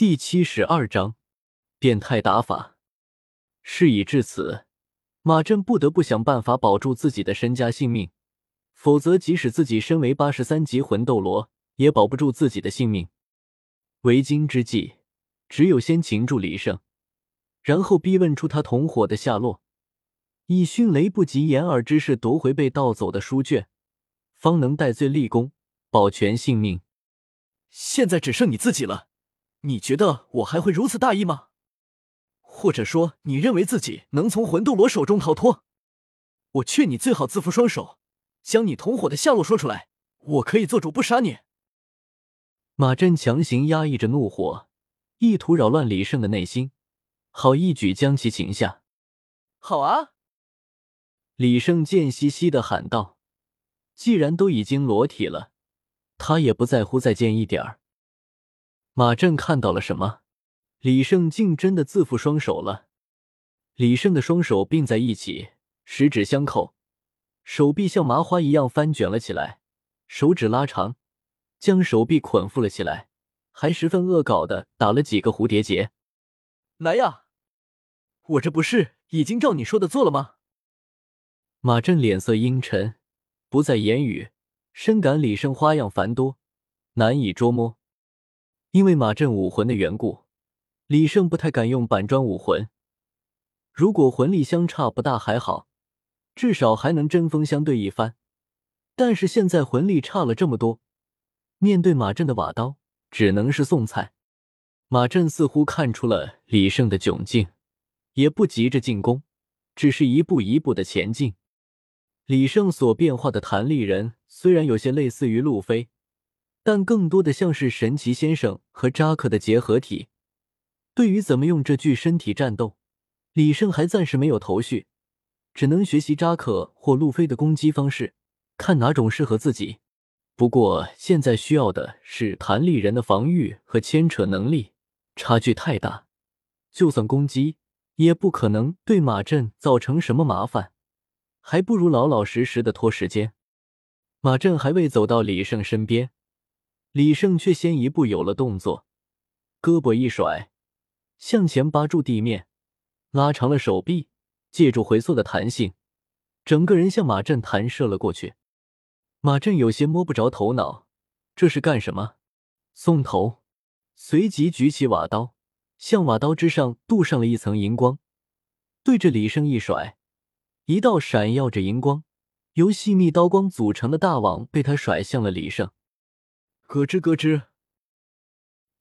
第七十二章变态打法。事已至此，马震不得不想办法保住自己的身家性命，否则即使自己身为八十三级魂斗罗，也保不住自己的性命。为今之计，只有先擒住李胜，然后逼问出他同伙的下落，以迅雷不及掩耳之势夺回被盗走的书卷，方能戴罪立功，保全性命。现在只剩你自己了。你觉得我还会如此大意吗？或者说，你认为自己能从魂斗罗手中逃脱？我劝你最好自缚双手，将你同伙的下落说出来，我可以做主不杀你。马震强行压抑着怒火，意图扰乱李胜的内心，好一举将其擒下。好啊！李胜贱兮兮的喊道：“既然都已经裸体了，他也不在乎再贱一点儿。”马震看到了什么？李胜竟真的自缚双手了。李胜的双手并在一起，十指相扣，手臂像麻花一样翻卷了起来，手指拉长，将手臂捆缚了起来，还十分恶搞的打了几个蝴蝶结。来呀！我这不是已经照你说的做了吗？马震脸色阴沉，不再言语，深感李胜花样繁多，难以捉摸。因为马震武魂的缘故，李胜不太敢用板砖武魂。如果魂力相差不大还好，至少还能针锋相对一番。但是现在魂力差了这么多，面对马震的瓦刀，只能是送菜。马震似乎看出了李胜的窘境，也不急着进攻，只是一步一步的前进。李胜所变化的弹力人虽然有些类似于路飞。但更多的像是神奇先生和扎克的结合体。对于怎么用这具身体战斗，李胜还暂时没有头绪，只能学习扎克或路飞的攻击方式，看哪种适合自己。不过现在需要的是弹力人的防御和牵扯能力，差距太大，就算攻击也不可能对马震造成什么麻烦，还不如老老实实的拖时间。马震还未走到李胜身边。李胜却先一步有了动作，胳膊一甩，向前扒住地面，拉长了手臂，借助回缩的弹性，整个人向马震弹射了过去。马震有些摸不着头脑，这是干什么？送头，随即举起瓦刀，向瓦刀之上镀上了一层银光，对着李胜一甩，一道闪耀着银光、由细密刀光组成的大网被他甩向了李胜。咯吱咯吱，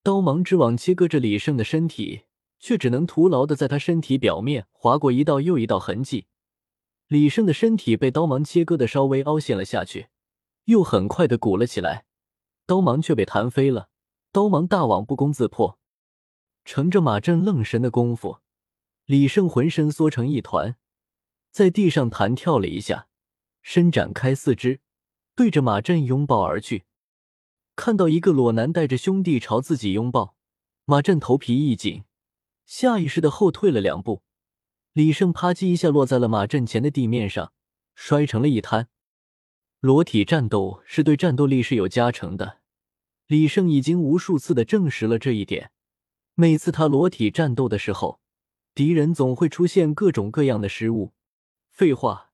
刀芒之网切割着李胜的身体，却只能徒劳的在他身体表面划过一道又一道痕迹。李胜的身体被刀芒切割的稍微凹陷了下去，又很快的鼓了起来，刀芒却被弹飞了，刀芒大网不攻自破。乘着马震愣神的功夫，李胜浑身缩成一团，在地上弹跳了一下，伸展开四肢，对着马震拥抱而去。看到一个裸男带着兄弟朝自己拥抱，马震头皮一紧，下意识的后退了两步。李胜啪叽一下落在了马震前的地面上，摔成了一滩。裸体战斗是对战斗力是有加成的，李胜已经无数次的证实了这一点。每次他裸体战斗的时候，敌人总会出现各种各样的失误。废话，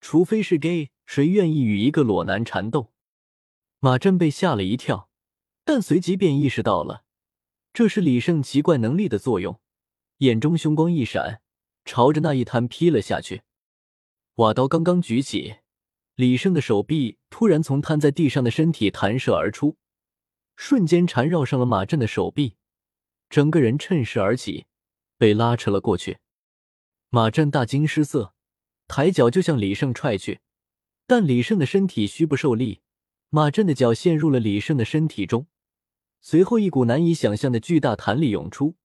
除非是 gay，谁愿意与一个裸男缠斗？马震被吓了一跳，但随即便意识到了，这是李胜奇怪能力的作用，眼中凶光一闪，朝着那一滩劈了下去。瓦刀刚刚举起，李胜的手臂突然从瘫在地上的身体弹射而出，瞬间缠绕上了马震的手臂，整个人趁势而起，被拉扯了过去。马震大惊失色，抬脚就向李胜踹去，但李胜的身体虚不受力。马震的脚陷入了李胜的身体中，随后一股难以想象的巨大弹力涌出，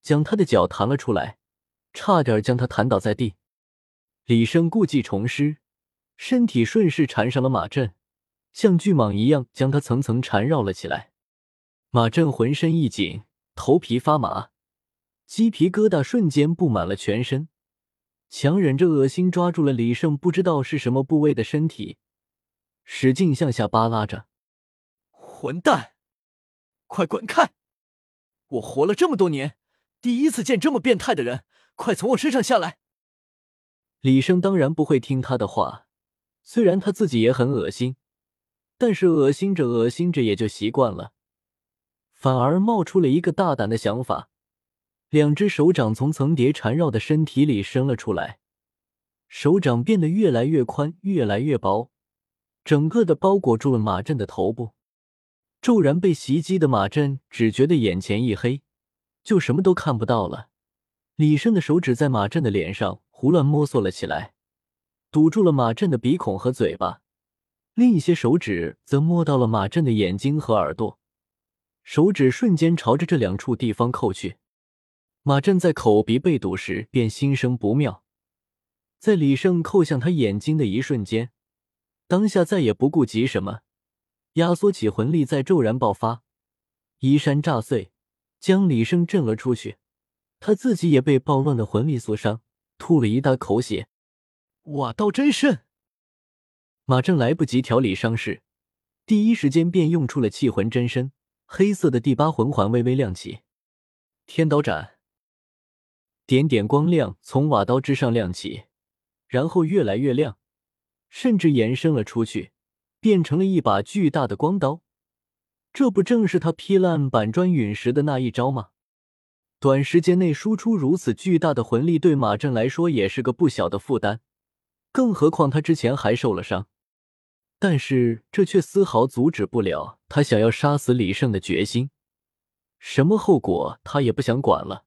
将他的脚弹了出来，差点将他弹倒在地。李胜故技重施，身体顺势缠上了马震，像巨蟒一样将他层层缠绕了起来。马震浑身一紧，头皮发麻，鸡皮疙瘩瞬间布满了全身，强忍着恶心抓住了李胜不知道是什么部位的身体。使劲向下扒拉着，混蛋，快滚开！我活了这么多年，第一次见这么变态的人，快从我身上下来！李生当然不会听他的话，虽然他自己也很恶心，但是恶心着恶心着也就习惯了，反而冒出了一个大胆的想法，两只手掌从层叠缠绕的身体里伸了出来，手掌变得越来越宽，越来越薄，整个的包裹住了马震的头部。骤然被袭击的马震只觉得眼前一黑，就什么都看不到了。李胜的手指在马震的脸上胡乱摸索了起来，堵住了马震的鼻孔和嘴巴，另一些手指则摸到了马震的眼睛和耳朵，手指瞬间朝着这两处地方扣去。马震在口鼻被堵时便心生不妙，在李胜扣向他眼睛的一瞬间，当下再也不顾及什么。压缩起魂力，在骤然爆发，衣衫炸碎，将李胜震了出去。他自己也被暴乱的魂力所伤，吐了一大口血。瓦道真身，马正来不及调理伤势，第一时间便用出了气魂真身。黑色的第八魂环微微亮起，天刀斩，点点光亮从瓦刀之上亮起，然后越来越亮，甚至延伸了出去。变成了一把巨大的光刀，这不正是他劈烂板砖陨石的那一招吗？短时间内输出如此巨大的魂力，对马震来说也是个不小的负担。更何况他之前还受了伤，但是这却丝毫阻止不了他想要杀死李胜的决心。什么后果他也不想管了。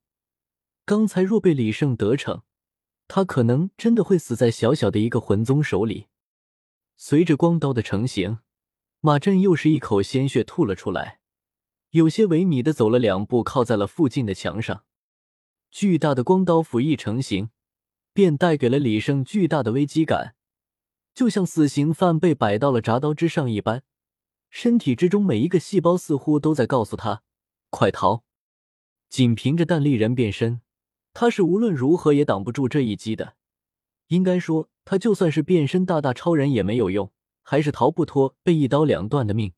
刚才若被李胜得逞，他可能真的会死在小小的一个魂宗手里。随着光刀的成型，马震又是一口鲜血吐了出来，有些萎靡的走了两步，靠在了附近的墙上。巨大的光刀斧一成型，便带给了李胜巨大的危机感，就像死刑犯被摆到了铡刀之上一般，身体之中每一个细胞似乎都在告诉他：“快逃！”仅凭着弹力人变身，他是无论如何也挡不住这一击的。应该说，他就算是变身大大超人也没有用，还是逃不脱被一刀两断的命。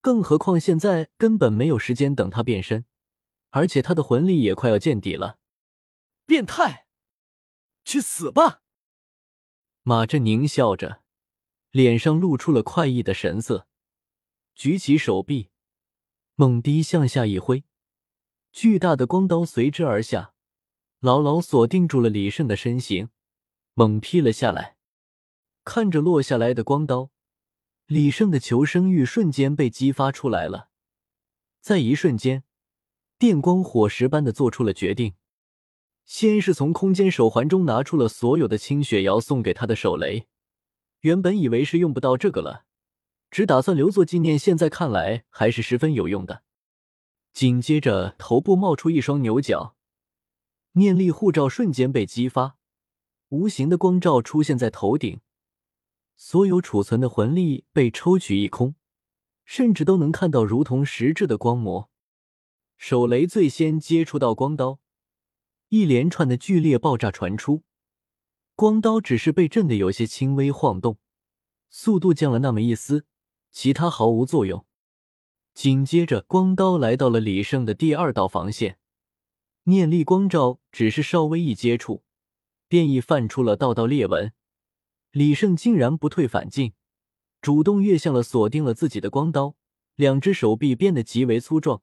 更何况现在根本没有时间等他变身，而且他的魂力也快要见底了。变态，去死吧！马振宁笑着，脸上露出了快意的神色，举起手臂，猛地向下一挥，巨大的光刀随之而下，牢牢锁定住了李胜的身形。猛劈了下来，看着落下来的光刀，李胜的求生欲瞬间被激发出来了。在一瞬间，电光火石般的做出了决定。先是从空间手环中拿出了所有的清雪瑶送给他的手雷，原本以为是用不到这个了，只打算留作纪念。现在看来还是十分有用的。紧接着，头部冒出一双牛角，念力护罩瞬间被激发。无形的光照出现在头顶，所有储存的魂力被抽取一空，甚至都能看到如同实质的光膜。手雷最先接触到光刀，一连串的剧烈爆炸传出，光刀只是被震得有些轻微晃动，速度降了那么一丝，其他毫无作用。紧接着，光刀来到了李胜的第二道防线，念力光照只是稍微一接触。便已泛出了道道裂纹，李胜竟然不退反进，主动跃向了锁定了自己的光刀，两只手臂变得极为粗壮，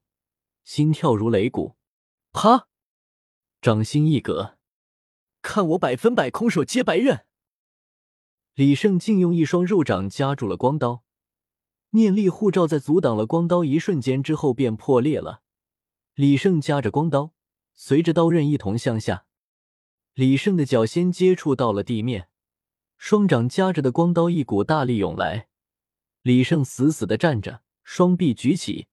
心跳如擂鼓。啪！掌心一格，看我百分百空手接白刃！李胜竟用一双肉掌夹住了光刀，念力护罩在阻挡了光刀一瞬间之后便破裂了。李胜夹着光刀，随着刀刃一同向下。李胜的脚先接触到了地面，双掌夹着的光刀一股大力涌来，李胜死死的站着，双臂举起，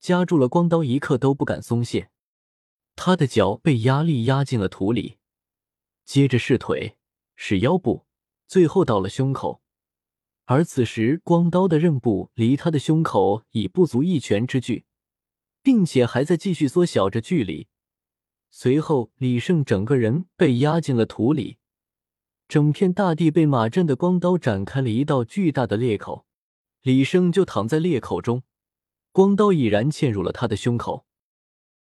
夹住了光刀，一刻都不敢松懈。他的脚被压力压进了土里，接着是腿，是腰部，最后到了胸口。而此时，光刀的刃部离他的胸口已不足一拳之距，并且还在继续缩小着距离。随后，李胜整个人被压进了土里，整片大地被马震的光刀展开了一道巨大的裂口，李胜就躺在裂口中，光刀已然嵌入了他的胸口。